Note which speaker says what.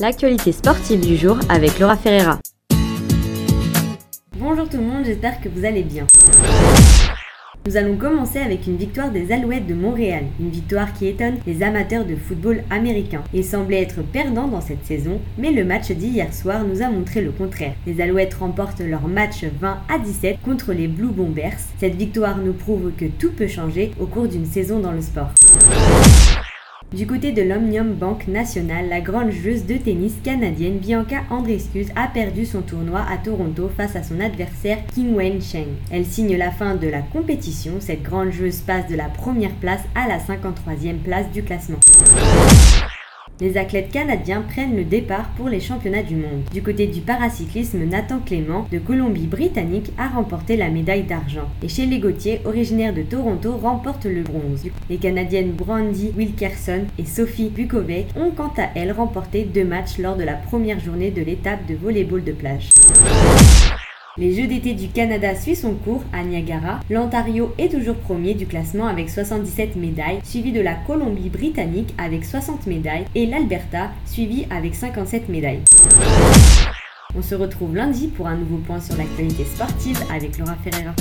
Speaker 1: l'actualité sportive du jour avec Laura Ferreira.
Speaker 2: Bonjour tout le monde, j'espère que vous allez bien. Nous allons commencer avec une victoire des Alouettes de Montréal, une victoire qui étonne les amateurs de football américain. Ils semblaient être perdants dans cette saison, mais le match d'hier soir nous a montré le contraire. Les Alouettes remportent leur match 20 à 17 contre les Blue Bombers. Cette victoire nous prouve que tout peut changer au cours d'une saison dans le sport. Du côté de l'Omnium Bank National, la grande joueuse de tennis canadienne Bianca Andreescu a perdu son tournoi à Toronto face à son adversaire Kim Wen Cheng. Elle signe la fin de la compétition, cette grande joueuse passe de la première place à la 53e place du classement les athlètes canadiens prennent le départ pour les championnats du monde. Du côté du paracyclisme, Nathan Clément de Colombie-Britannique a remporté la médaille d'argent. Et chez les Gauthier, originaire de Toronto, remporte le bronze. Les Canadiennes Brandy Wilkerson et Sophie Bukovic ont quant à elles remporté deux matchs lors de la première journée de l'étape de volleyball de plage. Les Jeux d'été du Canada suivent son cours à Niagara. L'Ontario est toujours premier du classement avec 77 médailles, suivi de la Colombie-Britannique avec 60 médailles et l'Alberta suivi avec 57 médailles. On se retrouve lundi pour un nouveau point sur l'actualité sportive avec Laura Ferreira.